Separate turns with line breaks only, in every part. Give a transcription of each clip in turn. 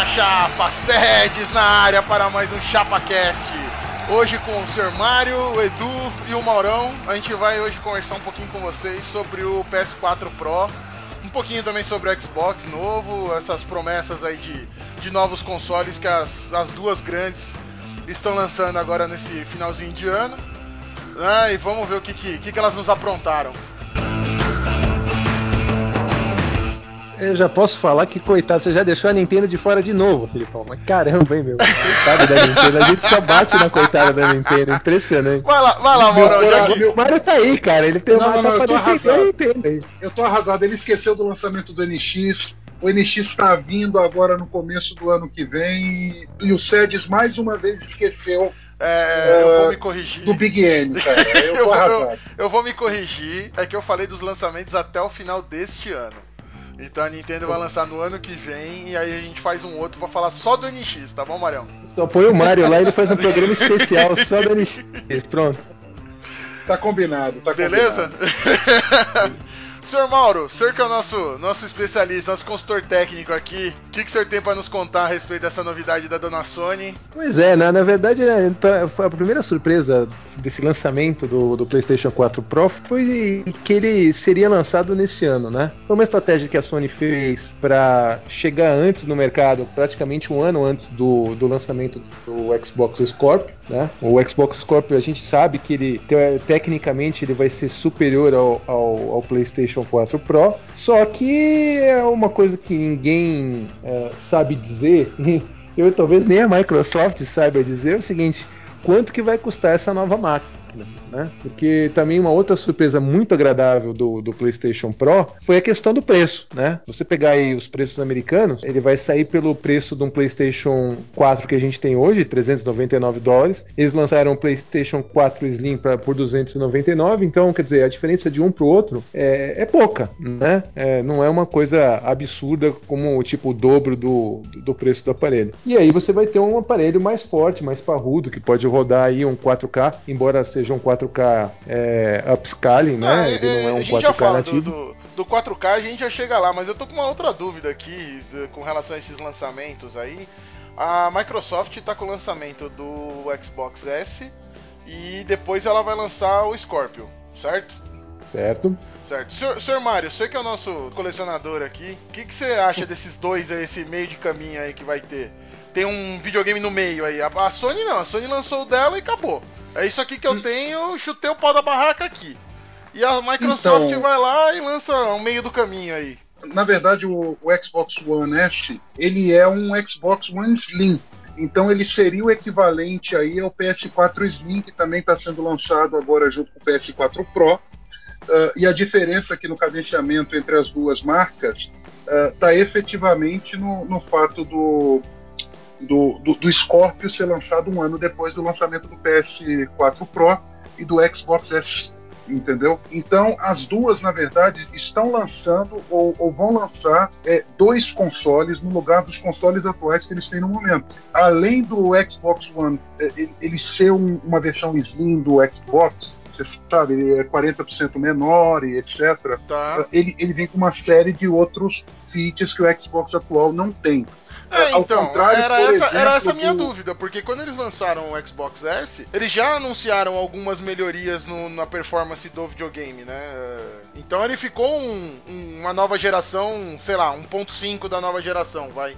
na Chapa, Sedes na área para mais um ChapaCast. Hoje com o Sr. Mário, o Edu e o Maurão, a gente vai hoje conversar um pouquinho com vocês sobre o PS4 Pro, um pouquinho também sobre o Xbox novo, essas promessas aí de, de novos consoles que as, as duas grandes estão lançando agora nesse finalzinho de ano. Ah, e vamos ver o que, que, que elas nos aprontaram.
Eu já posso falar que, coitado, você já deixou a Nintendo de fora de novo, Filipão. Mas caramba, hein, meu? Coitado da Nintendo. A gente só bate na coitada da Nintendo. Impressionante.
Vai lá, vai lá, Maurão.
Meu, Mario tá aí, cara. Ele tem
Não,
uma
não,
tá pra
tô
defender a
arrasado.
Nintendo aí.
Eu tô arrasado. Ele esqueceu do lançamento do NX. O NX está vindo agora no começo do ano que vem. E o Sedes mais uma vez esqueceu
É, eu vou me corrigir.
do Big N, cara. Eu
Eu eu, eu vou me corrigir, é que eu falei dos lançamentos até o final deste ano. Então a Nintendo vai lançar no ano que vem e aí a gente faz um outro, vou falar só do NX, tá bom, Marião?
Só põe o Mario lá e ele faz um programa especial só da NX. Pronto.
Tá combinado, tá
Beleza?
combinado.
Senhor Mauro, o senhor que é o nosso, nosso especialista, nosso consultor técnico aqui, o que, que o senhor tem pra nos contar a respeito dessa novidade da dona Sony?
Pois é, na, na verdade, é, então, foi a primeira surpresa desse lançamento do, do PlayStation 4 Pro foi que ele seria lançado nesse ano, né? Foi uma estratégia que a Sony fez para chegar antes no mercado, praticamente um ano antes do, do lançamento do Xbox Scorpio, né? O Xbox Scorpio a gente sabe que ele te- tecnicamente ele vai ser superior ao, ao, ao PlayStation 4 Pro, só que é uma coisa que ninguém é, sabe dizer. Eu talvez nem a Microsoft saiba dizer o seguinte: quanto que vai custar essa nova máquina? Né? Porque também uma outra surpresa muito agradável do, do PlayStation Pro foi a questão do preço. Né? Você pegar aí os preços americanos, ele vai sair pelo preço de um PlayStation 4 que a gente tem hoje, 399 dólares. Eles lançaram o PlayStation 4 Slim pra, por 299, então quer dizer, a diferença de um para o outro é, é pouca. Né? É, não é uma coisa absurda como tipo o dobro do, do preço do aparelho. E aí você vai ter um aparelho mais forte, mais parrudo, que pode rodar aí um 4K, embora seja um 4K é, upscaling, né?
Ah,
Ele não é
a
um
gente já
4K
fala do,
nativo.
do, do 4K, a gente já chega lá, mas eu tô com uma outra dúvida aqui com relação a esses lançamentos aí. A Microsoft tá com o lançamento do Xbox S e depois ela vai lançar o Scorpio, certo?
Certo?
Certo. Senhor, senhor Mário, você que é o nosso colecionador aqui, o que, que você acha desses dois aí, esse meio de caminho aí que vai ter? Tem um videogame no meio aí. A, a Sony não, a Sony lançou o dela e acabou. É isso aqui que eu tenho, chutei o pau da barraca aqui. E a Microsoft
Então-
vai lá e lança um meio do caminho aí.
Na verdade, o, o Xbox One S, ele é um Xbox One Slim. Então ele seria o equivalente aí ao PS4 Slim, que também está sendo lançado agora junto com o PS4 Pro. Ah, e a diferença aqui no cadenciamento entre as duas marcas está efetivamente no, no fato do, do, do, do Scorpio ser lançado um ano depois do lançamento do PS4 Pro e do Xbox S. Entendeu? Então, as duas, na verdade, estão lançando ou, ou vão lançar é, dois consoles no lugar dos consoles atuais que eles têm no momento. Além do Xbox One é, ele, ser um- uma versão slim do Xbox, você sabe, ele é 40% menor e etc.
Tá.
Ele, ele vem com uma série de outros features que o Xbox atual não tem.
É,
Ao
então, era, essa,
exemplo,
era essa a minha
do-
dúvida, porque quando eles lançaram o Xbox S, eles já anunciaram algumas melhorias no- na performance do videogame, né? Então ele ficou um- um- uma nova geração, sei lá, 1.5 da nova geração, vai.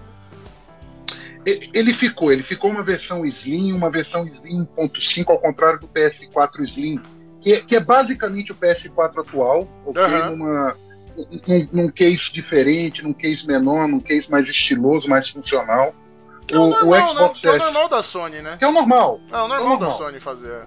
Ele ficou, ele ficou uma versão Slim, uma versão Slim 1.5, ao contrário do PS4 Slim, que é, que é basicamente o PS4 atual, ok?
Aham.
Numa, num, num case diferente, num case menor, num case mais estiloso, mais funcional.
Que é o,
O- o
normal, né?
Xbox
Que é o
S.
normal da Sony, né?
Que é o normal,
É o normal,
normal.
da Sony fazer.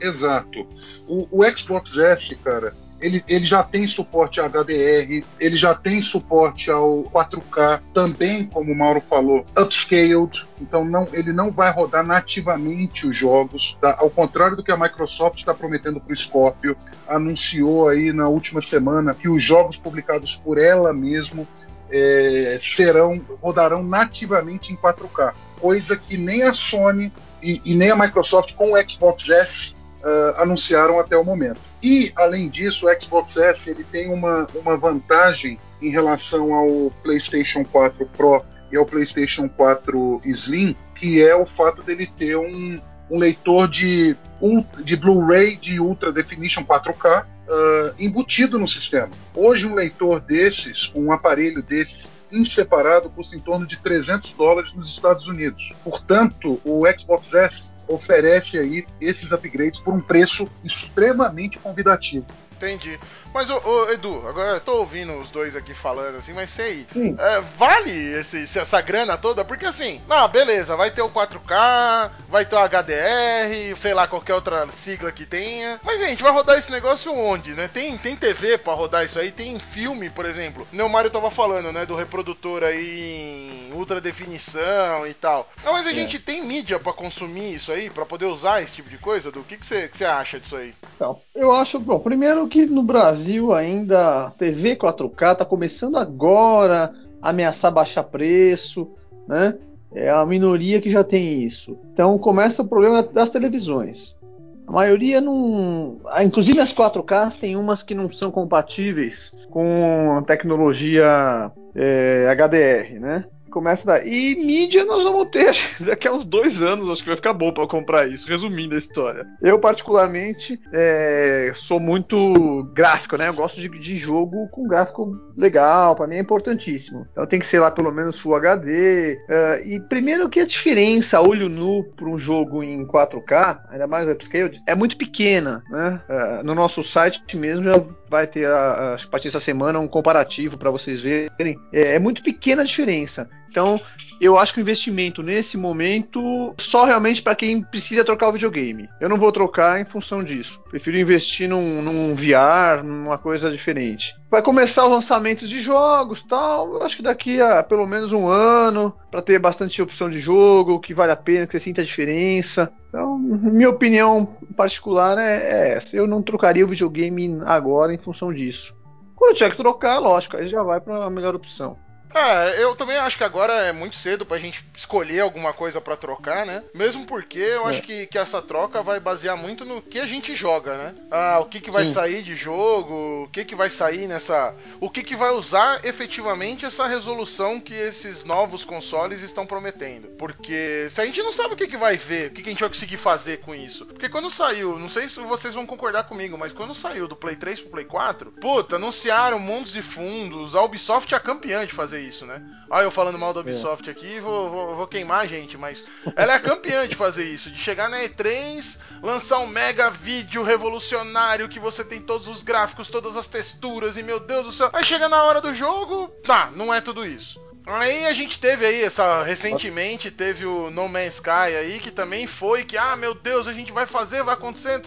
Exato. O, o Xbox S, cara, ele, ele já tem suporte a HDR, ele já tem suporte ao 4K, também, como o Mauro falou, upscaled. Então não, ele não vai rodar nativamente os jogos, tá? ao contrário do que a Microsoft está prometendo para o Scorpio. Anunciou aí na última semana que os jogos publicados por ela mesmo é, serão rodarão nativamente em 4K, coisa que nem a Sony e, e nem a Microsoft com o Xbox S uh, anunciaram até o momento. E além disso, o Xbox S ele tem uma, uma vantagem em relação ao PlayStation 4 Pro e ao PlayStation 4 Slim, que é o fato dele ter um, um leitor de, de Blu-ray de Ultra Definition 4K uh, embutido no sistema. Hoje, um leitor desses, um aparelho desses, em separado, custa em torno de 300 dólares nos Estados Unidos. Portanto, o Xbox S oferece aí esses upgrades por um preço extremamente convidativo.
Entendi. Mas, ô, ô, Edu, agora eu tô ouvindo os dois aqui falando assim, mas sei, é, vale esse, essa grana toda? Porque assim, ah, beleza, vai ter o 4K, vai ter o HDR, sei lá, qualquer outra sigla que tenha. Mas, gente, vai rodar esse negócio onde, né? Tem, tem TV pra rodar isso aí, tem filme, por exemplo. O Mário tava falando, né, do reprodutor aí em ultra definição e tal. Não, mas a é. gente tem mídia para consumir isso aí, para poder usar esse tipo de coisa? Do que você que que acha disso aí?
Então, eu acho, bom, primeiro que no Brasil ainda TV 4K está começando agora a ameaçar baixar preço, né? É a minoria que já tem isso. Então começa o problema das televisões. A maioria não. Ah, inclusive as 4K tem umas que não são compatíveis com tecnologia é, HDR, né? Começa daí. E mídia nós vamos ter daqui a uns dois anos, acho que vai ficar bom para comprar isso. Resumindo a história. Eu, particularmente, é, sou muito gráfico, né? Eu gosto de, de jogo com gráfico legal, para mim é importantíssimo. Então tem que ser lá pelo menos Full HD. Uh, e primeiro que a diferença, olho nu, para um jogo em 4K, ainda mais upscaled, é muito pequena, né? Uh, no nosso site mesmo já vai ter, a, a partir dessa semana, um comparativo para vocês verem. É, é muito pequena a diferença. Então, eu acho que o investimento nesse momento só realmente para quem precisa trocar o videogame. Eu não vou trocar em função disso. Prefiro investir num, num VR, numa coisa diferente. Vai começar os lançamentos de jogos, tal. Eu acho que daqui a pelo menos um ano para ter bastante opção de jogo, que vale a pena, que você sinta a diferença. Então, minha opinião particular é, é essa. Eu não trocaria o videogame agora em função disso. Quando tiver que trocar, lógico, aí já vai para a melhor opção.
É, eu também acho que agora é muito cedo pra gente escolher alguma coisa para trocar, né? Mesmo porque eu é. acho que, que essa troca vai basear muito no que a gente joga, né? Ah, o que, que vai Sim. sair de jogo, o que, que vai sair nessa. O que, que vai usar efetivamente essa resolução que esses novos consoles estão prometendo. Porque se a gente não sabe o que, que vai ver, o que, que a gente vai conseguir fazer com isso. Porque quando saiu, não sei se vocês vão concordar comigo, mas quando saiu do Play 3 pro Play 4, puta, anunciaram mundos e fundos, a Ubisoft é campeã de fazer isso, né? Olha eu falando mal da é. Ubisoft é. aqui, vou, vou, vou, queimar a gente, mas ela é campeã de fazer isso, de chegar na E3, lançar um mega vídeo revolucionário que você tem todos os gráficos, todas as texturas e meu Deus do céu. Aí chega na hora do jogo, tá, não é tudo isso. Aí a gente teve aí essa recentemente teve o No Man's Sky aí que também foi que ah meu Deus a gente vai fazer vai acontecer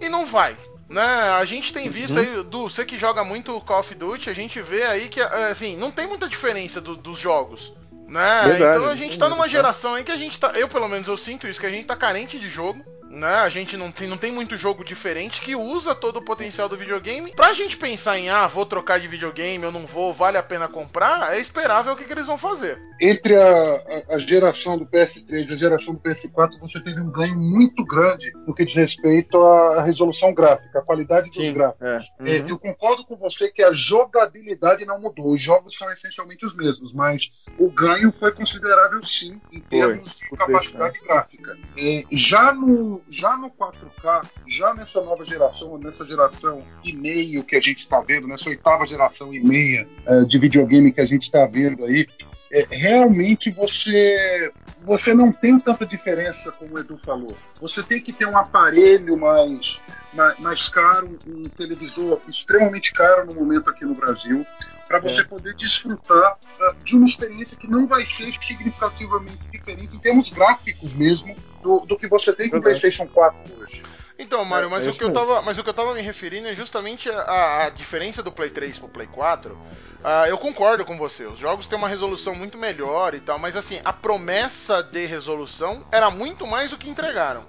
e não vai né? A gente tem visto uhum. aí, do você que joga muito Call of Duty, a gente vê aí que, assim, não tem muita diferença do, dos jogos. Né? Verdade, então a gente tá numa geração aí que a gente tá. Eu, pelo menos, eu sinto isso, que a gente tá carente de jogo né? A gente não tem, não tem muito jogo diferente que usa todo o potencial do videogame. Pra gente pensar em, ah, vou trocar de videogame, eu não vou, vale a pena comprar, é esperável o que, que eles vão fazer.
Entre a, a, a, geração do PS3 e a geração do PS4, você teve um ganho muito grande no que diz respeito à resolução gráfica, à qualidade dos Sim, gráficos. É. É, uhum. eu concordo com você que a jogabilidade não mudou, os jogos são essencialmente os mesmos, mas o ganho foi considerável sim, em termos foi, de capacidade gráfica. É, já no já no 4K, já nessa nova geração, nessa geração e meio que a gente está vendo, nessa oitava geração e meia é, de videogame que a gente está vendo aí, é, realmente você você não tem tanta diferença como o Edu falou. Você tem que ter um aparelho mais, mais, mais caro, um televisor extremamente caro no momento aqui no Brasil, para você é. poder desfrutar uh, de uma experiência que não vai ser significativamente diferente em termos gráficos mesmo do, do que você tem com o PlayStation 4 hoje.
Então, Mário, mas, é, é o que eu tava, mas o que eu tava me referindo é justamente a, a diferença do Play 3 pro Play 4. Uh, ah, eu concordo com você, os jogos têm uma resolução muito melhor e tal, mas assim, a promessa de resolução era muito mais do que entregaram.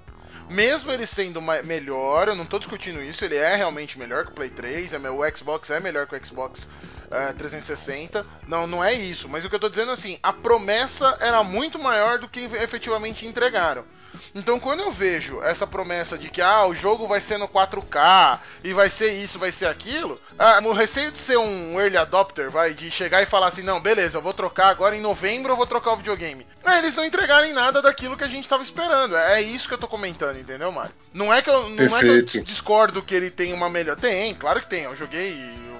mesmo ele sendo melhor, eu não tô discutindo isso, ele é realmente melhor que o Play 3, é, o Xbox é melhor que o Xbox é, 360. Não, não é isso, mas o que eu tô dizendo é assim, a promessa era muito maior do que efetivamente entregaram. Então quando eu vejo essa promessa de que ah, o jogo vai ser no 4K e vai ser isso, vai ser aquilo, ah, o receio de ser um early adopter, vai, de chegar e falar assim, não, beleza, eu vou trocar agora em novembro, eu vou trocar o videogame. É, eles não entregarem nada daquilo que a gente estava esperando. É isso que eu tô comentando, entendeu, Mário? Não é que eu, não é que eu discordo que ele tem uma melhor. Tem, claro que tem. Eu joguei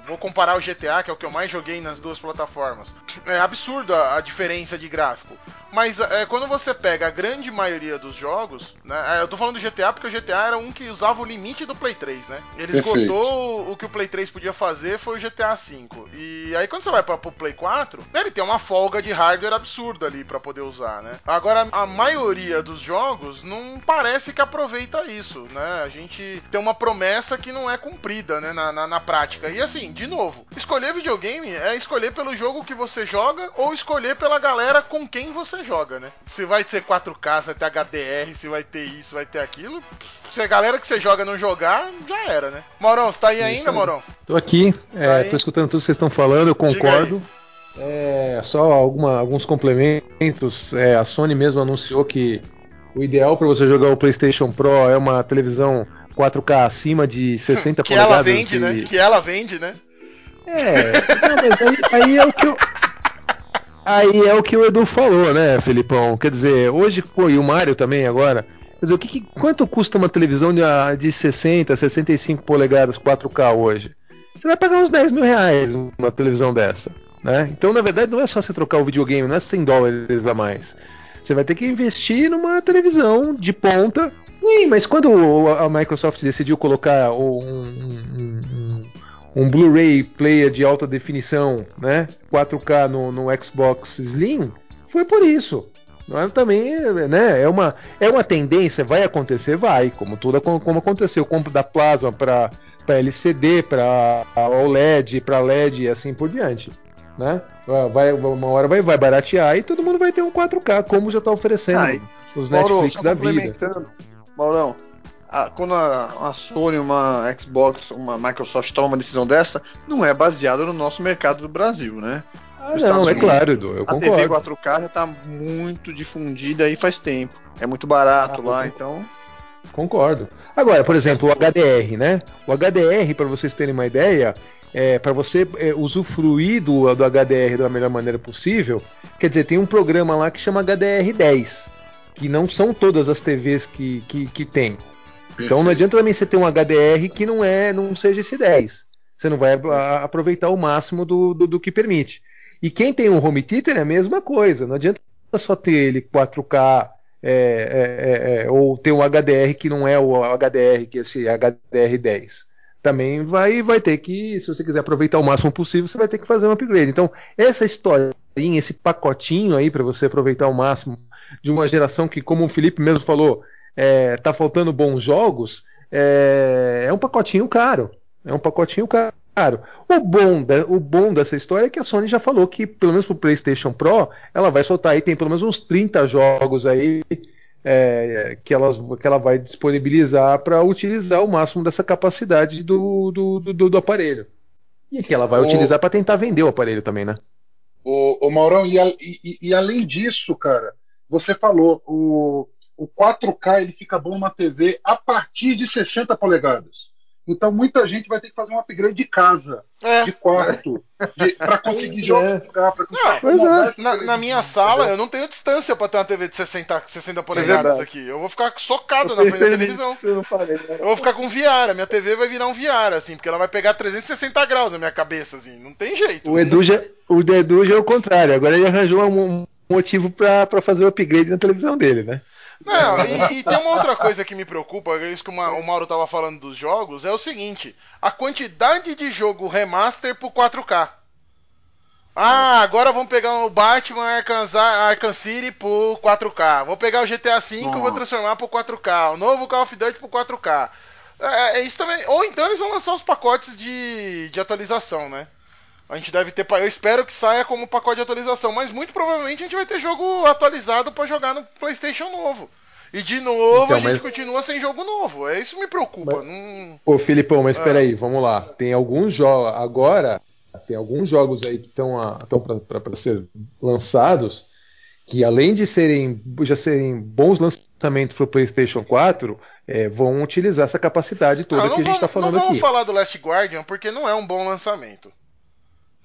vou comparar o GTA, que é o que eu mais joguei nas duas plataformas. É absurdo a, a diferença de gráfico. Mas é, quando você pega a grande maioria dos jogos, né? É, eu tô falando do GTA porque o GTA era um que usava o limite do Play 3, né? Ele esgotou o que o Play 3 podia fazer foi o GTA V. E aí quando você vai para o Play 4, ele tem uma folga de hardware absurda ali para poder usar, né? Agora a maioria dos jogos não parece que aproveita isso, né? A gente tem uma promessa que não é cumprida, né? Na, na, na prática. E assim, de novo, escolher videogame é escolher pelo jogo que você joga ou escolher pela galera com quem você joga, né? Se vai ser 4K, se vai ter HDR, se vai ter isso, vai ter aquilo. Se a galera que você joga não jogar, já era, né? Maurão, você tá aí ainda, Maurão?
Tô aqui, é, tá tô escutando tudo que vocês estão falando, eu concordo. É, só alguma, alguns complementos. É, a Sony mesmo anunciou que o ideal para você jogar o PlayStation Pro é uma televisão 4K acima de 60
que
polegadas.
Ela vende, né? e... né? Que ela vende, né?
É, não, mas aí, aí, é o que eu. Aí é o que o Edu falou, né, Felipão? Quer dizer, hoje, pô, e o Mário também agora. Quer dizer, o que, que, quanto custa uma televisão de, ah, de 60, 65 polegadas 4K hoje? Você vai pagar uns 10 mil reais uma televisão dessa. Né? Então, na verdade, não é só você trocar o videogame, não é 100 dólares a mais. Você vai ter que investir numa televisão de ponta. Sim, mas quando a Microsoft decidiu colocar um, um, um Blu-ray player de alta definição, né, 4K no, no Xbox Slim, foi por isso. Mas também, né, é uma, é uma tendência, vai acontecer, vai, como tudo como aconteceu, compra da Plasma para LCD, para OLED, para LED e assim por diante, né? Vai, uma hora vai, vai baratear e todo mundo vai ter um 4K, como já está oferecendo Ai, os Netflix Mauro, da vida.
Maurão, a, quando a, a, Sony, uma Xbox, uma Microsoft toma uma decisão dessa, não é baseada no nosso mercado do Brasil, né?
Ah, não, é claro, Edu, eu a concordo. A TV
4K já tá muito difundida aí faz tempo. É muito barato ah, lá, então.
Concordo. Agora, por exemplo, o HDR, né? O HDR, para vocês terem uma ideia, é, para você é, usufruir do, do HDR da melhor maneira possível, quer dizer, tem um programa lá que chama HDR10, que não são todas as TVs que, que, que tem. Então não adianta também você ter um HDR que não é, não seja esse 10. Você não vai aproveitar o máximo do, do, do, que permite. E quem tem um home theater é a mesma coisa. Não adianta só ter ele 4K é, é, é, é, ou ter um HDR que não é o HDR que é esse HDR10. Também vai, vai ter que, se você quiser aproveitar o máximo possível, você vai ter que fazer um upgrade. Então, essa historinha, esse pacotinho aí para você aproveitar o máximo de uma geração que, como o Felipe mesmo falou, é, tá faltando bons jogos, é, é um pacotinho caro. É um pacotinho caro. O bom, da, o bom dessa história é que a Sony já falou que, pelo menos pro PlayStation Pro, ela vai soltar aí, tem pelo menos uns 30 jogos aí é, que, ela, que ela vai disponibilizar para utilizar o máximo dessa capacidade do, do, do, do aparelho. E que ela vai o... utilizar para tentar vender o aparelho também, né?
O, o Maurão, e, e, e, além disso, cara, você falou, o, o 4K ele fica bom numa TV a partir de 60 polegadas. Então muita gente vai ter que fazer um upgrade de casa, é. de quarto, para conseguir jogar, para conseguir
não, é. na, na, minha sala eu não tenho distância para ter uma TV de 60, 60 polegadas é aqui. Eu vou ficar socado eu na frente da televisão. Eu, falei, né? eu, vou ficar com VR, a minha TV vai virar um VR, assim, porque ela vai pegar 360 graus na minha cabeça, assim, não tem jeito.
O Edu já, o Edu já é o contrário, agora ele arranjou um motivo para fazer o upgrade na televisão dele, né?
Não, e, e, tem uma outra coisa que me preocupa, é isso que o Mauro tava falando dos jogos, é o seguinte: a quantidade de jogo remaster pro 4K. Ah, agora vamos pegar o Batman Arkham, Arkham City por 4K. Vou pegar o GTA V e vou transformar por 4K. O novo Call of Duty por 4K. É, é, isso também. Ou então eles vão lançar os pacotes de, de atualização, né? A gente deve ter. Eu espero que saia como pacote de atualização, mas muito provavelmente a gente vai ter jogo atualizado para jogar no PlayStation novo. E de novo
Então,
a gente
mas-
continua sem jogo novo. É isso que me preocupa.
Mas-
Não-
Ô, Filipão, mas
Ah.
peraí, vamos lá. Tem alguns jogos. Agora, tem alguns jogos aí que estão para ser lançados que, além de serem já serem bons lançamentos para o PlayStation 4, é, vão utilizar essa capacidade toda
Ah, não
que a gente está
vamos-
falando
não vamos
aqui.
falar do Last Guardian porque não é um bom lançamento.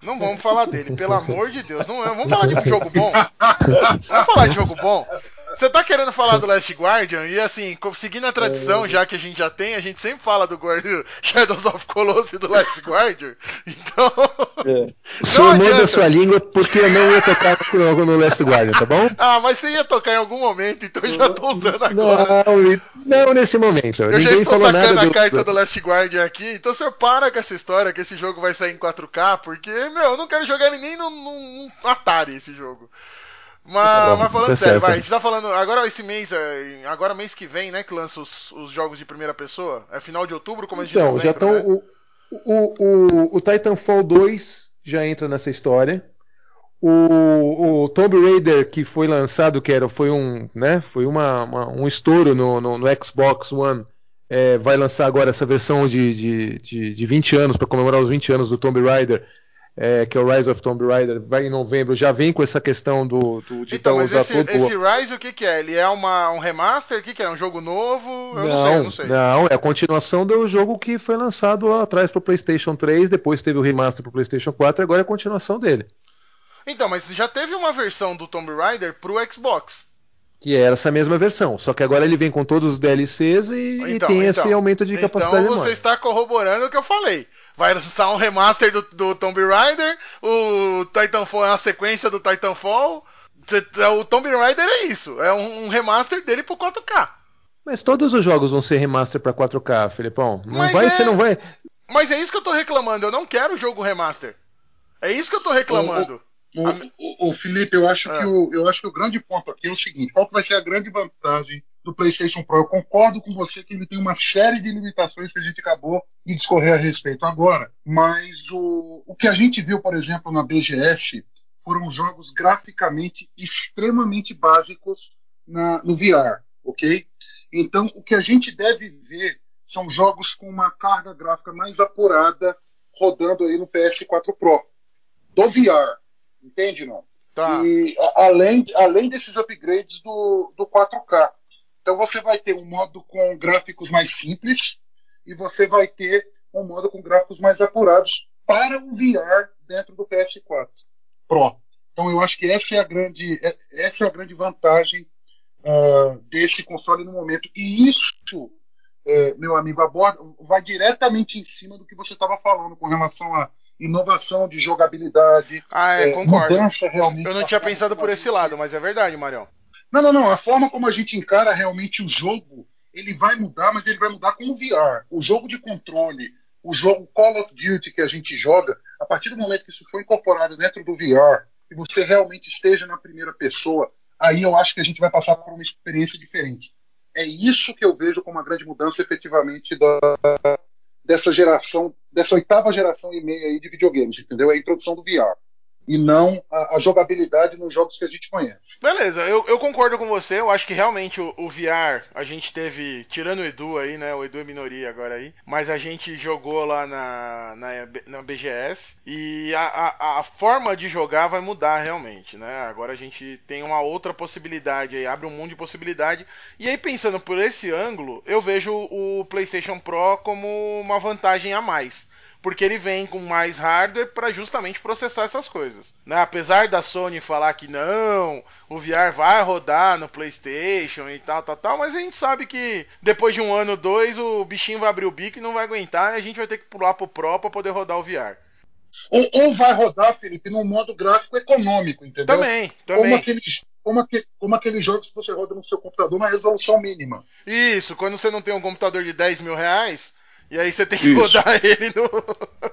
Não vamos falar dele, pelo amor de Deus. Não é. Vamos falar de jogo bom. Vamos falar de jogo bom. Você tá querendo falar do Last Guardian e assim, seguindo a tradição, já que a gente já tem, a gente sempre fala do Guardian, Shadows of Colossus e do Last Guardian. Então,
Sou
adianta.
da sua língua porque eu não ia tocar no, no Last Guardian, tá bom?
ah, mas você ia tocar em algum momento, então eu já tô usando agora.
Não, e- não nesse momento.
Eu já
Ninguém
estou
falou
sacando a carta do Last Guardian aqui, então você para com essa história que esse jogo vai sair em 4K, porque, meu, eu não quero jogar ele nem no- no Atari esse jogo. Mas,
Tá bom,
mas falando
tá
sério,
certo.
vai, a gente tá falando, agora esse mês, é, agora mês que vem, né, que lança os, os jogos de primeira pessoa, é final de outubro, como a gente
Então, já estão.
né?
O, o, o, o Titanfall 2 já entra nessa história. O, o Tomb Raider que foi lançado, que era, foi um, né, foi uma, uma- um estouro no, no, no Xbox One, é, vai lançar agora essa versão de, de, de, de 20 anos, para comemorar os 20 anos do Tomb Raider, é, que é o Rise of Tomb Raider, vai em novembro, já vem com essa questão do, do de
Então, mas
usar
esse,
todo o-
esse Rise o que que é? Ele é uma, um remaster? O que que é? Um jogo novo? Eu não,
não,
sei, eu não sei.
não, é a continuação do jogo que foi lançado lá atrás para o PlayStation 3, depois teve o remaster para o PlayStation 4 e agora é a continuação dele.
Então, mas já teve uma versão do Tomb Raider pro Xbox.
Que era essa mesma versão, só que agora ele vem com todos os DLCs e, e
Então,
tem
então.
esse aumento de capacidade
Então você está corroborando o que eu falei. Vai lançar um remaster do, do Tomb Raider, o Titanfall é uma sequência do Titanfall. Cê- O Tomb Raider é isso, é um, um remaster dele pro 4K.
Mas todos os jogos vão ser remaster para 4K, Felipão. Não
Mas
vai,
é-
você não vai.
Mas é isso que eu tô reclamando, eu não quero o jogo remaster. É isso que eu tô reclamando.
O,
A-
o- o Felipe, eu acho,
Ah.
que o, eu acho que o grande ponto aqui é o seguinte: qual que vai ser a grande vantagem do PlayStation Pro? Eu concordo com você que ele tem uma série de limitações que a gente acabou de discorrer a respeito agora, mas o, o que a gente viu, por exemplo, na BGS foram jogos graficamente extremamente básicos na, no VR, ok? Então, o que a gente deve ver são jogos com uma carga gráfica mais apurada rodando aí no PS4 Pro do VR. Entende, não?
Tá.
E a- além, além desses upgrades do, do 4K. Então você vai ter um modo com gráficos mais simples e você vai ter um modo com gráficos mais apurados para o VR dentro do PS4 Pro. Então eu acho que essa é a grande, é- essa é a grande vantagem ah, desse console no momento. E isso, eh, meu amigo, aborda, vai diretamente em cima do que você estava falando com relação à inovação de jogabilidade,
Ah, é,
é,
concordo.
mudança realmente.
Eu não tinha pensado por esse lado, mas é verdade, Marião.
Não, não, não. A forma como a gente encara realmente o jogo, ele vai mudar, mas ele vai mudar com o VR. O jogo de controle, o jogo Call of Duty que a gente joga, a partir do momento que isso for incorporado dentro do VR, e você realmente esteja na primeira pessoa, aí eu acho que a gente vai passar por uma experiência diferente. É isso que eu vejo como uma grande mudança efetivamente da, dessa geração, dessa oitava geração e meia aí de videogames, entendeu? É a introdução do VR. E não a, a jogabilidade nos jogos que a gente conhece.
Beleza, eu, eu concordo com você. Eu acho que realmente o, o VR, a gente teve, tirando o Edu aí, né? O Edu é minoria agora aí, mas a gente jogou lá na, na, na BGS e a, a, a forma de jogar vai mudar realmente, né? Agora a gente tem uma outra possibilidade aí, abre um mundo de possibilidade. E aí, pensando por esse ângulo, eu vejo o PlayStation Pro como uma vantagem a mais porque ele vem com mais hardware para justamente processar essas coisas. Né? Apesar da Sony falar que não, o VR vai rodar no PlayStation e tal, tal, tal, mas a gente sabe que depois de um ano, dois, o bichinho vai abrir o bico e não vai aguentar e a gente vai ter que pular pro Pro para poder rodar o VR.
Ou, ou vai rodar, Felipe, num modo gráfico econômico, entendeu?
Também,
Como
também.
aqueles, como, aquele, como aqueles jogos que você roda no seu computador na resolução mínima.
Isso, quando você não tem um computador de 10 mil reais, e aí você tem que
Isso.
rodar ele no.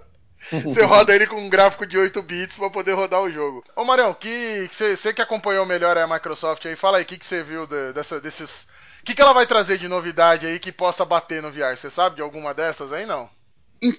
você roda ele com um gráfico de 8 bits pra poder rodar o jogo. Ô Marião, que você que acompanhou melhor a Microsoft aí, fala aí o que, que você viu de- dessa, desses. O que, que ela vai trazer de novidade aí que possa bater no VR? Você sabe de alguma dessas aí não?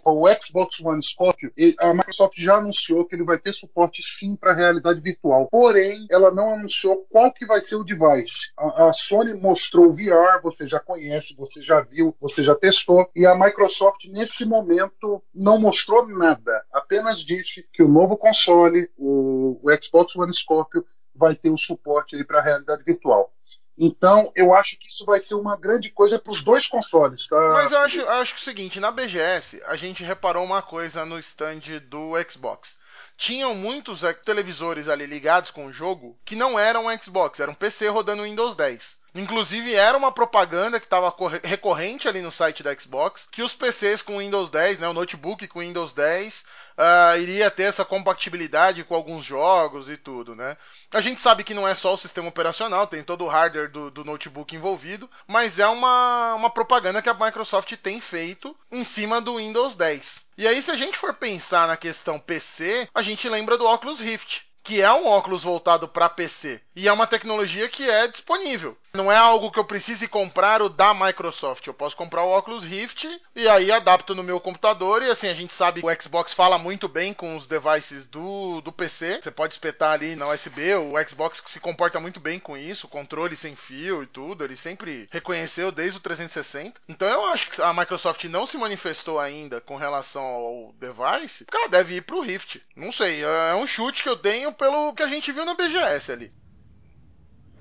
O Xbox One Scorpio, a Microsoft já anunciou que ele vai ter suporte sim para realidade virtual. Porém, ela não anunciou qual que vai ser o device. A, a Sony mostrou o VR, você já conhece, você já viu, você já testou, e a Microsoft nesse momento não mostrou nada. Apenas disse que o novo console, o, o Xbox One Scorpio, vai ter o suporte para a realidade virtual. Então, eu acho que isso vai ser uma grande coisa para os dois consoles, tá?
Mas eu acho, eu acho que é o seguinte, na BGS, a gente reparou uma coisa no stand do Xbox. Tinham muitos televisores ali ligados com o jogo que não eram Xbox, eram PC rodando Windows 10. Inclusive, era uma propaganda que estava recorrente ali no site da Xbox, que os PCs com Windows 10, né, o notebook com Windows 10, uh, iria ter essa compatibilidade com alguns jogos e tudo, né? A gente sabe que não é só o sistema operacional, tem todo o hardware do, do notebook envolvido, mas é uma, uma propaganda que a Microsoft tem feito em cima do Windows 10. E aí, se a gente for pensar na questão PC, a gente lembra do Oculus Rift que é um óculos voltado para PC e é uma tecnologia que é disponível. Não é algo que eu precise comprar o da Microsoft. Eu posso comprar o Oculus Rift e aí adapto no meu computador. E assim, a gente sabe que o Xbox fala muito bem com os devices do, do PC. Você pode espetar ali na USB. O Xbox se comporta muito bem com isso, controle sem fio e tudo. Ele sempre reconheceu desde o 360. Então eu acho que a Microsoft não se manifestou ainda com relação ao device, porque ela deve ir pro Rift. Não sei, é um chute que eu tenho pelo que a gente viu na BGS ali.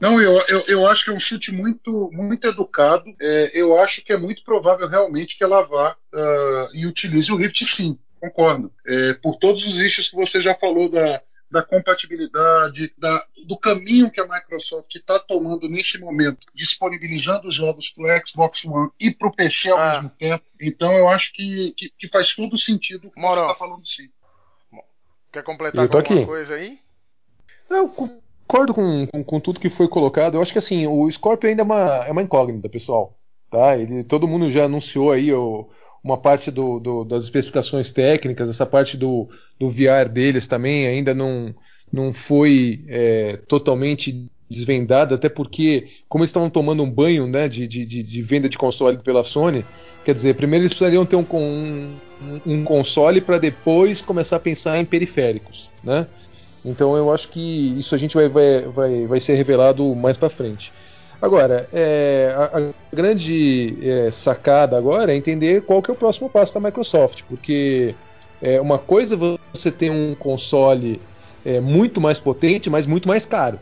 Não, eu, eu, eu, acho que é um chute muito, muito educado. É, eu acho que é muito provável realmente que ela vá uh, e utilize o Rift sim, concordo. É, por todos os issues que você já falou da, da compatibilidade, da, do caminho que a Microsoft está tomando nesse momento, disponibilizando os jogos para o Xbox One e para o PC ao ah. mesmo tempo. Então eu acho que, que, que faz todo sentido o que você está falando sim.
Quer completar com alguma coisa aí?
Eu concordo com, com, com, tudo que foi colocado. Eu acho que assim, o Scorpio ainda é uma, é uma incógnita, pessoal. Tá? Ele, todo mundo já anunciou aí o, uma parte do, do, das especificações técnicas, essa parte do, do VR deles também ainda não, não foi é, totalmente desvendada, até porque, como eles estavam tomando um banho né, de, de, de, venda de console pela Sony, quer dizer, primeiro eles precisariam ter um, um, um console para depois começar a pensar em periféricos. Né? Então eu acho que isso a gente vai, vai, vai, vai ser revelado mais para frente. Agora, é, a, a, grande é, sacada agora é entender qual que é o próximo passo da Microsoft, porque é, uma coisa é você ter um console é, muito mais potente, mas muito mais caro,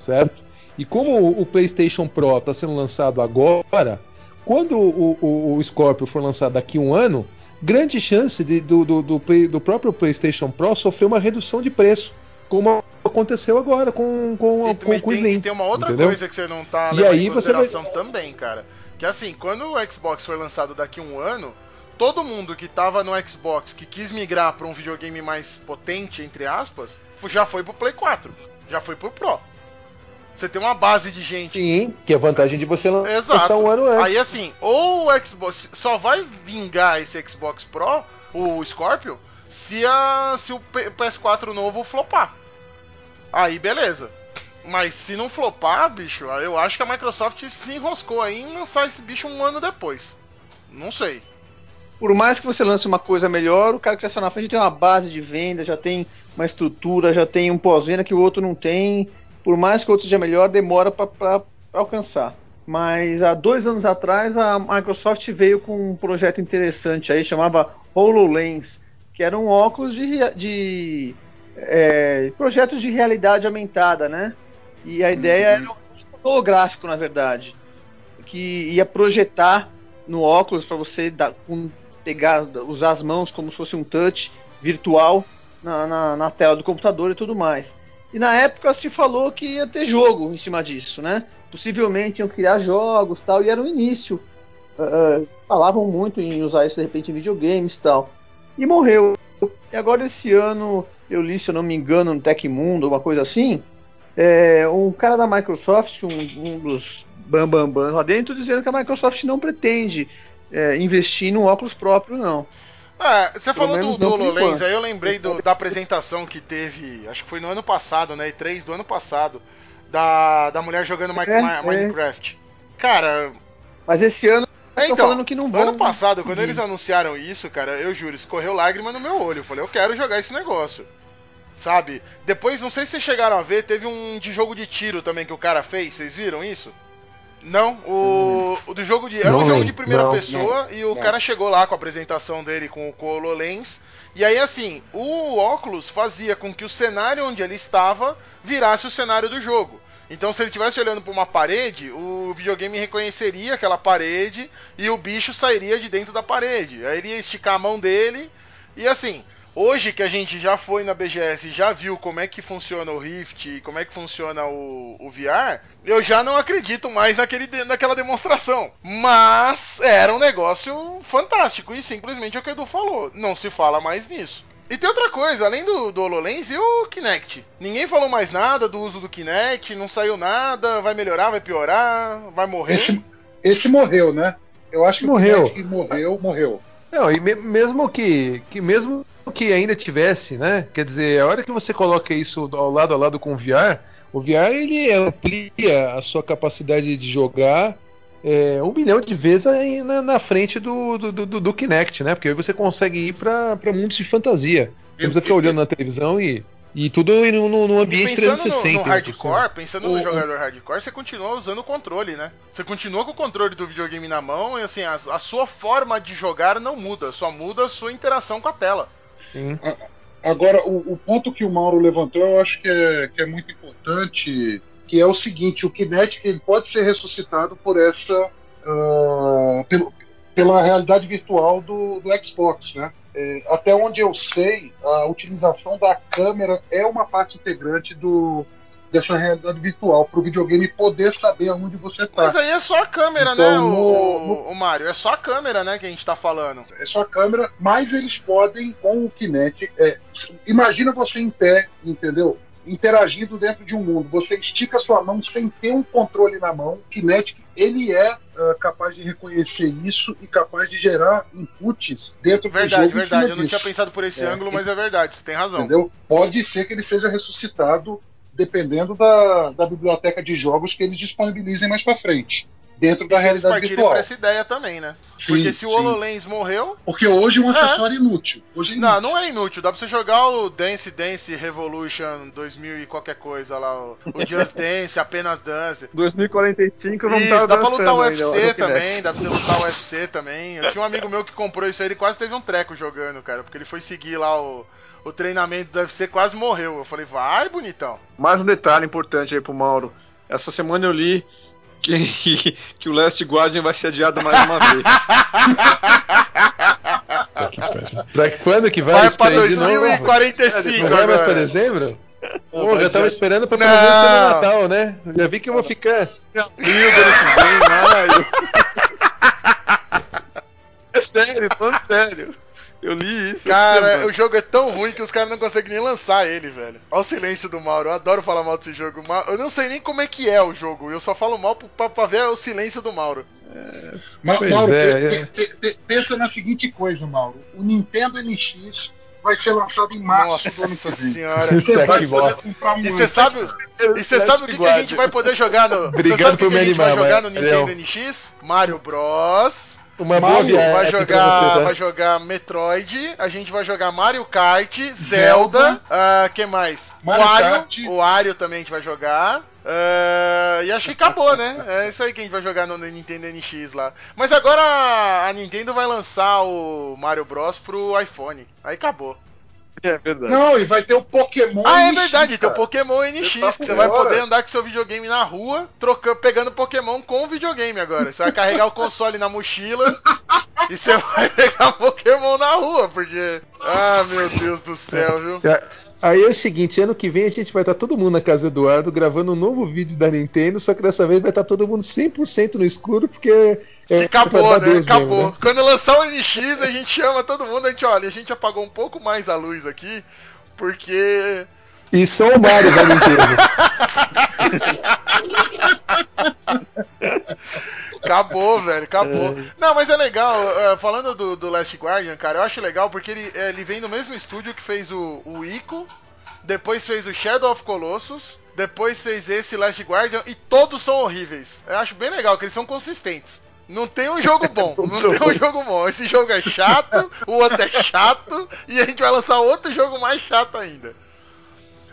certo? E como o PlayStation Pro está sendo lançado agora, quando o, o, o, Scorpio for lançado daqui a um ano, grande chance de, do, do, do, do próprio PlayStation Pro sofrer uma redução de preço como aconteceu agora com, com,
e,
com, com o
Slim. tem uma outra entendeu? coisa que você não tá
levando e aí em consideração
vai... também, cara. Que assim, quando o Xbox for lançado daqui a um ano, todo mundo que tava no Xbox, que quis migrar para um videogame mais potente, entre aspas, já foi pro Play 4. Já foi pro Pro. Você tem uma base de gente.
Sim, que é a vantagem de você lançar um ano antes.
Aí assim, ou o Xbox só vai vingar esse Xbox Pro, o Scorpio, se, a, se o PS4 novo flopar. Aí beleza. Mas se não flopar, bicho, eu acho que a Microsoft se enroscou aí em lançar esse bicho um ano depois. Não sei.
Por mais que você lance uma coisa melhor, o cara que está na frente tem uma base de venda, já tem uma estrutura, já tem um pós-venda que o outro não tem. Por mais que outro seja melhor, demora para alcançar. Mas há dois anos atrás a Microsoft veio com um projeto interessante aí, chamava HoloLens que eram óculos de, de é, projetos de realidade aumentada, né? E a ideia uhum. era um holográfico, na verdade, que ia projetar no óculos para você dar, um, pegar, usar as mãos como se fosse um touch virtual na, na, na, tela do computador e tudo mais. E na época se falou que ia ter jogo em cima disso, né? Possivelmente iam criar jogos tal, e era o início. Uh, falavam muito em usar isso de repente em videogames e tal e morreu. E agora esse ano eu li, se eu não me engano, no Tecmundo, uma coisa assim, é, um cara da Microsoft, um, um dos bambambãs bam, bam lá dentro, dizendo que a Microsoft não pretende é, investir num óculos próprio, não.
É, você Pelo falou do, do HoloLens, aí eu lembrei do, da apresentação que teve, acho que foi no ano passado, né? E3 do ano passado, da, da mulher jogando é, é, Minecraft. Cara.
Mas esse ano
É, então, falando que não vão. Ano passado, quando eles anunciaram isso, cara, eu juro, escorreu lágrima no meu olho. Eu falei, eu quero jogar esse negócio. Sabe? Depois, não sei se vocês chegaram a ver, teve um de jogo de tiro também que o cara fez, vocês viram isso? Não, o, o do jogo de. Era um jogo de primeira não, pessoa não, e o não. cara chegou lá com a apresentação dele com o HoloLens. E aí, assim, o óculos fazia com que o cenário onde ele estava virasse o cenário do jogo. Então, se ele estivesse olhando para uma parede, o videogame reconheceria aquela parede e o bicho sairia de dentro da parede. Aí ele ia esticar a mão dele e assim. Hoje que a gente já foi na BGS e já viu como é que funciona o Rift e como é que funciona o, o VR, eu já não acredito mais naquele, naquela demonstração. Mas era um negócio fantástico e simplesmente é o que o Edu falou. Não se fala mais nisso. E tem outra coisa, além do, do HoloLens e o Kinect. Ninguém falou mais nada do uso do Kinect, não saiu nada, vai melhorar, vai piorar, vai morrer.
Esse, esse morreu, né? Eu acho que morreu. o Kinect morreu, morreu.
Não, e me, mesmo que, que mesmo que ainda tivesse, né? Quer dizer, a hora que você coloca isso ao lado a lado com o VR, o VR ele amplia a sua capacidade de jogar é, um milhão de vezes na, na frente do, do, do, do, Kinect, né? Porque aí você consegue ir para mundos de fantasia. Você precisa ficar olhando na televisão e, e tudo no, no ambiente e 360. No,
no hardcore, pensando no jogador hardcore, você continua usando o controle, né? Você continua com o controle do videogame na mão e assim, a, a sua forma de jogar não muda, só muda a sua interação com a tela.
Sim. Agora, o, o, ponto que o Mauro levantou, eu acho que é, que é muito importante que é o seguinte: o Kinect ele pode ser ressuscitado por essa uh, pelo, pela realidade virtual do, do Xbox, né? É, até onde eu sei, a utilização da câmera é uma parte integrante do, dessa realidade virtual, para o videogame poder saber aonde você está.
Mas aí é só a câmera, então, né, o, no, o, Mario? É só a câmera, né, que a gente está falando.
É só a câmera, mas eles podem, com o Kinect, é, imagina você em pé, entendeu? interagindo dentro de um mundo. Você estica sua mão sem ter um controle na mão. O Kinetic ele é uh, capaz de reconhecer isso e capaz de gerar inputs dentro
verdade,
do jogo.
Verdade, verdade. Eu não tinha pensado por esse é, ângulo, mas é verdade, você tem razão.
Entendeu? Pode ser que ele seja ressuscitado dependendo da, da biblioteca de jogos que eles disponibilizem mais para frente dentro da realidade virtual.
para essa ideia também, né? Sim, Porque se o HoloLens morreu.
Porque hoje é um acessório é. inútil. Hoje é
inútil. Não, não é inútil. Dá pra você jogar o Dance Dance Revolution 2000 e qualquer coisa lá. O, Just Dance, apenas Dance.
2045 não
isso, tá dá pra lutar o UFC também. Dá pra você lutar o UFC também. Eu tinha um amigo meu que comprou isso aí, ele quase teve um treco jogando, cara. Porque ele foi seguir lá o o treinamento do UFC quase morreu. Eu falei, vai, bonitão.
Mais um detalhe importante aí pro Mauro. Essa semana eu li que, que o Last Guardian vai ser adiado mais uma vez.
pra quando que vai?
Vai pra 2045
Não vai mais pra dezembro? Pô, já tava esperando pra pelo menos pelo Natal, né? Já vi que eu vou ficar. Meu
Deus, É sério, falando sério. Eu li isso.
Cara, o jogo é tão ruim que os caras não conseguem nem lançar ele, velho. Olha o silêncio do Mauro. Eu adoro falar mal desse jogo. Eu não sei nem como é que é o jogo. Eu só falo mal pra, pra ver o silêncio do Mauro.
É... Ma Mauro, é, é. pensa na seguinte coisa, Mauro. O Nintendo NX vai ser lançado em março Nossa do ano que vem.
Senhora. Você vai comprar um e você sabe, e você sabe o que, que, a gente vai poder jogar no.
Obrigado por me animar.
Vai jogar no Nintendo NX? Mario Bros.
Uma boa viagem
vai jogar, você, tá? vai jogar Metroid, a gente vai jogar Mario Kart, Zelda, uh, que mais? Mario Wario, Kart. o Wario também a gente vai jogar. Uh, e acho que acabou, né? É isso aí que a gente vai jogar no Nintendo NX lá. Mas agora a Nintendo vai lançar o Mario Bros pro iPhone. Aí acabou.
É verdade. Não, e vai ter o Pokémon
Ah, é verdade, tem o Pokémon NX, você, tá que você vai poder andar com seu videogame na rua, trocando, pegando Pokémon com o videogame agora. Você vai carregar o console na mochila e você vai pegar Pokémon na rua, porque. Ah, meu Deus do céu, viu?
Aí é o seguinte, ano que vem a gente vai estar todo mundo na casa do Eduardo gravando um novo vídeo da Nintendo, só que dessa vez vai estar todo mundo 100% no escuro, porque
é, acabou, né? Acabou. Mesmo, né? Quando lançar o NX, a gente chama todo mundo, a gente olha, a gente apagou um pouco mais a luz aqui, porque
e só o Mario vai Nintendo.
acabou, velho, acabou. É. Não, mas é legal. Uh, falando do, do, Last Guardian, cara, eu acho legal porque ele, é, ele vem no mesmo estúdio que fez o, o Ico, depois fez o Shadow of Colossus, depois fez esse Last Guardian e todos são horríveis. Eu acho bem legal que eles são consistentes. Não tem um jogo bom. Não tem um jogo bom. Esse jogo é chato, o outro é chato, e a gente vai lançar outro jogo mais chato ainda.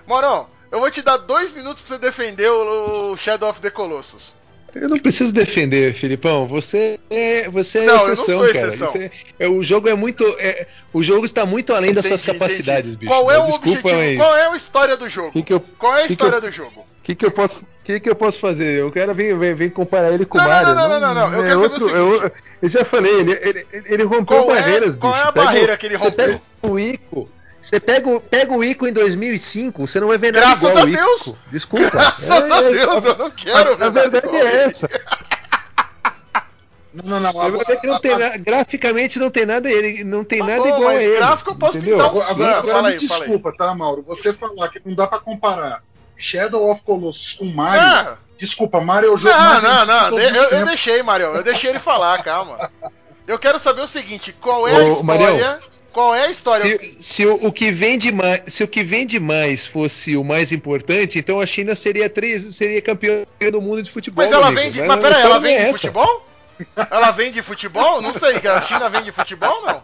Morão, eu vou te dar dois minutos pra você defender o Shadow of the Colossus.
Eu não preciso defender, Filipão. Você é, você é não, exceção, cara. Exceção. É, é, o jogo é muito. É, o jogo está muito além entendi, das suas capacidades, entendi. bicho.
Qual é o Desculpa, objetivo? Mas... Qual é a história do jogo? Que que eu, Qual é a história do jogo?
O que, que eu posso. que, que eu posso fazer? Eu quero vir, vir, vir comparar ele com
o
Mario.
Não, não, não, não, não. Eu, é outro,
eu, eu, já falei, ele, ele, ele rompeu qual barreiras,
é, bicho. Qual é a pega, barreira que ele rompeu?
Você pega o Ico, você pega, pega o Ico em 2005, você não vai ver nada Graças igual a Deus. Ico. Desculpa.
Graças é, a Deus, eu não quero
a, a verdade é essa. Não, não, não. A verdade é que não tem a, graficamente não tem nada ele, não tem tá nada bom, igual a ele.
Gráfico eu posso entendeu?
pintar. Agora, agora, me aí, desculpa, tá, Mauro? Você falar que não dá para comparar Shadow of Colossus com Mario. Ah. Desculpa, Mario é o jogo
não, mais Não, não, não. Eu, eu, deixei, Mario. Eu deixei ele falar, calma. Eu quero saber o seguinte, qual é Ô, a história? Qual é a história?
Se, se o, o, que vende mais, se o que vende mais fosse o mais importante, então a China seria três, seria campeã do mundo de futebol.
Mas ela vende, mas, mas peraí, ela vende é futebol? Ela vende futebol? Não sei, a China vende futebol não?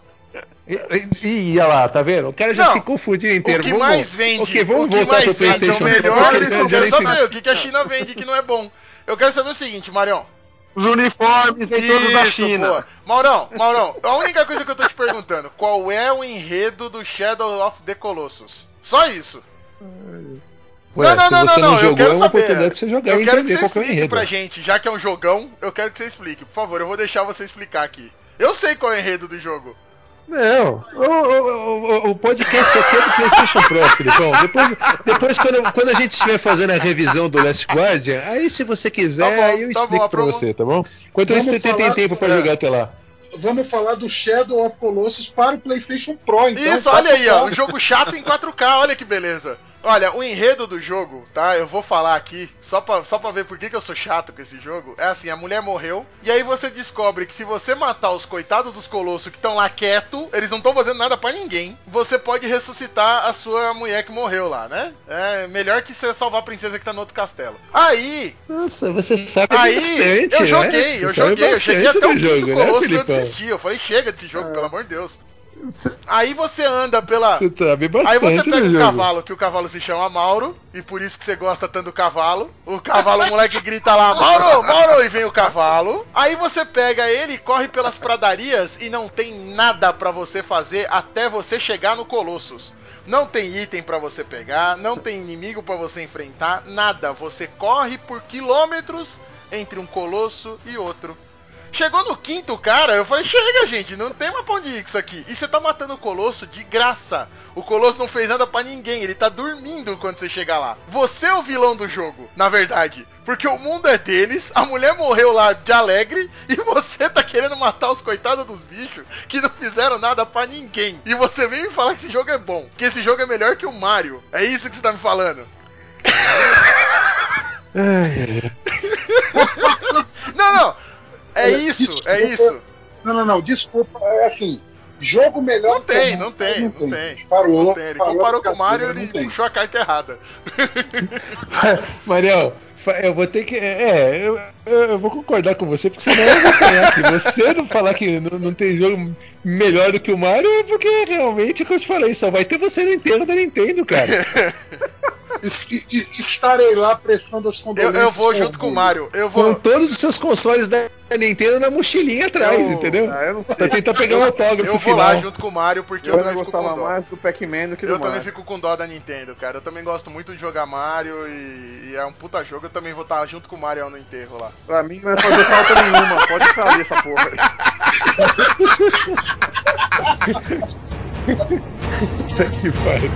E, olha lá, tá vendo? O cara já não, se confundiu inteiro.
O que vamos, mais vende, okay, vamos o que mais vende é o melhor. Eu quero saber o que, que a China vende que não é bom. Eu quero saber o seguinte, Marião.
Os uniformes e todos da China. Boa.
Maurão, Maurão, a única coisa que eu tô te perguntando, qual é o enredo do Shadow of the Colossus? Só isso.
Ué, não, não, não, não, não, jogou, eu quero é uma oportunidade pra você jogar eu e entender
qual
é o enredo.
pra gente, já que é um jogão, eu quero que você explique. Por favor, eu vou deixar você explicar aqui. Eu sei qual é o enredo do jogo.
Não, o, o, o, podcast aqui é do PlayStation Pro, Filipão. Depois, depois quando, quando a gente estiver fazendo a revisão do Last Guardian, aí se você quiser, tá bom, aí eu tá explico bom, pra você, tá bom? Enquanto isso, você tem tempo pra é. jogar até lá.
Vamos falar do Shadow of Colossus para o PlayStation Pro, então.
Isso, olha aí, ó, um jogo chato em 4K, olha que beleza. Olha, o enredo do jogo, tá? Eu vou falar aqui, só pra, só pra ver por que, que eu sou chato com esse jogo. É assim, a mulher morreu, e aí você descobre que se você matar os coitados dos colossos que estão lá quieto, eles não estão fazendo nada para ninguém, você pode ressuscitar a sua mulher que morreu lá, né? É melhor que você salvar a princesa que tá no outro castelo. Aí...
Nossa, você sabe aí, bastante,
eu joguei, né? eu joguei, eu cheguei até o jogo, né, colosso né, eu desisti. Eu falei, chega desse jogo, é. pelo amor de Deus. Aí você anda pela. Você
sabe bastante
Aí você pega um cavalo, que o cavalo se chama Mauro, e por isso que você gosta tanto do cavalo. O cavalo, o moleque grita lá, Mauro, Mauro, e vem o cavalo. Aí você pega ele, corre pelas pradarias e não tem nada para você fazer até você chegar no Colossus. Não tem item para você pegar, não tem inimigo para você enfrentar, nada. Você corre por quilômetros entre um colosso e outro. Chegou no quinto cara, eu falei, chega, gente, não tem uma pra onde ir isso aqui. E você tá matando o Colosso de graça. O Colosso não fez nada para ninguém, ele tá dormindo quando você chegar lá. Você é o vilão do jogo, na verdade. Porque o mundo é deles, a mulher morreu lá de alegre e você tá querendo matar os coitados dos bichos que não fizeram nada para ninguém. E você vem me falar que esse jogo é bom, que esse jogo é melhor que o Mario. É isso que você tá me falando. não, não. É Olha, isso, desculpa, é isso.
Não, não, não, desculpa, é assim. Jogo melhor
não tem, não tem, não, não tem. Parou, não tem. Ele parou comparou com o Mario e ele puxou a carta errada.
Mariel, eu vou ter que. É, eu, eu, vou concordar com você, porque senão eu vou ganhar aqui. Você não falar que não, não tem jogo melhor do que o Mario, é porque realmente, como eu te falei, só vai ter você no Nintendo da Nintendo, cara.
Estarei lá prestando as condolências.
Eu, eu vou junto com o Mario. Eu vou...
Com todos os seus consoles da Nintendo na mochilinha atrás, eu... entendeu? Ah, eu não sei. Pra tentar pegar um autógrafo
Eu vou
final.
lá junto com o Mario, porque eu,
eu também gostava mais do Pac-Man do que do
Eu Mario. também fico com dó da Nintendo, cara. Eu também gosto muito de jogar Mario e, e é um puta jogo. Eu também vou estar junto com o Mario no enterro lá.
Pra mim não vai fazer falta nenhuma. Pode sair essa porra.
Puta que pariu.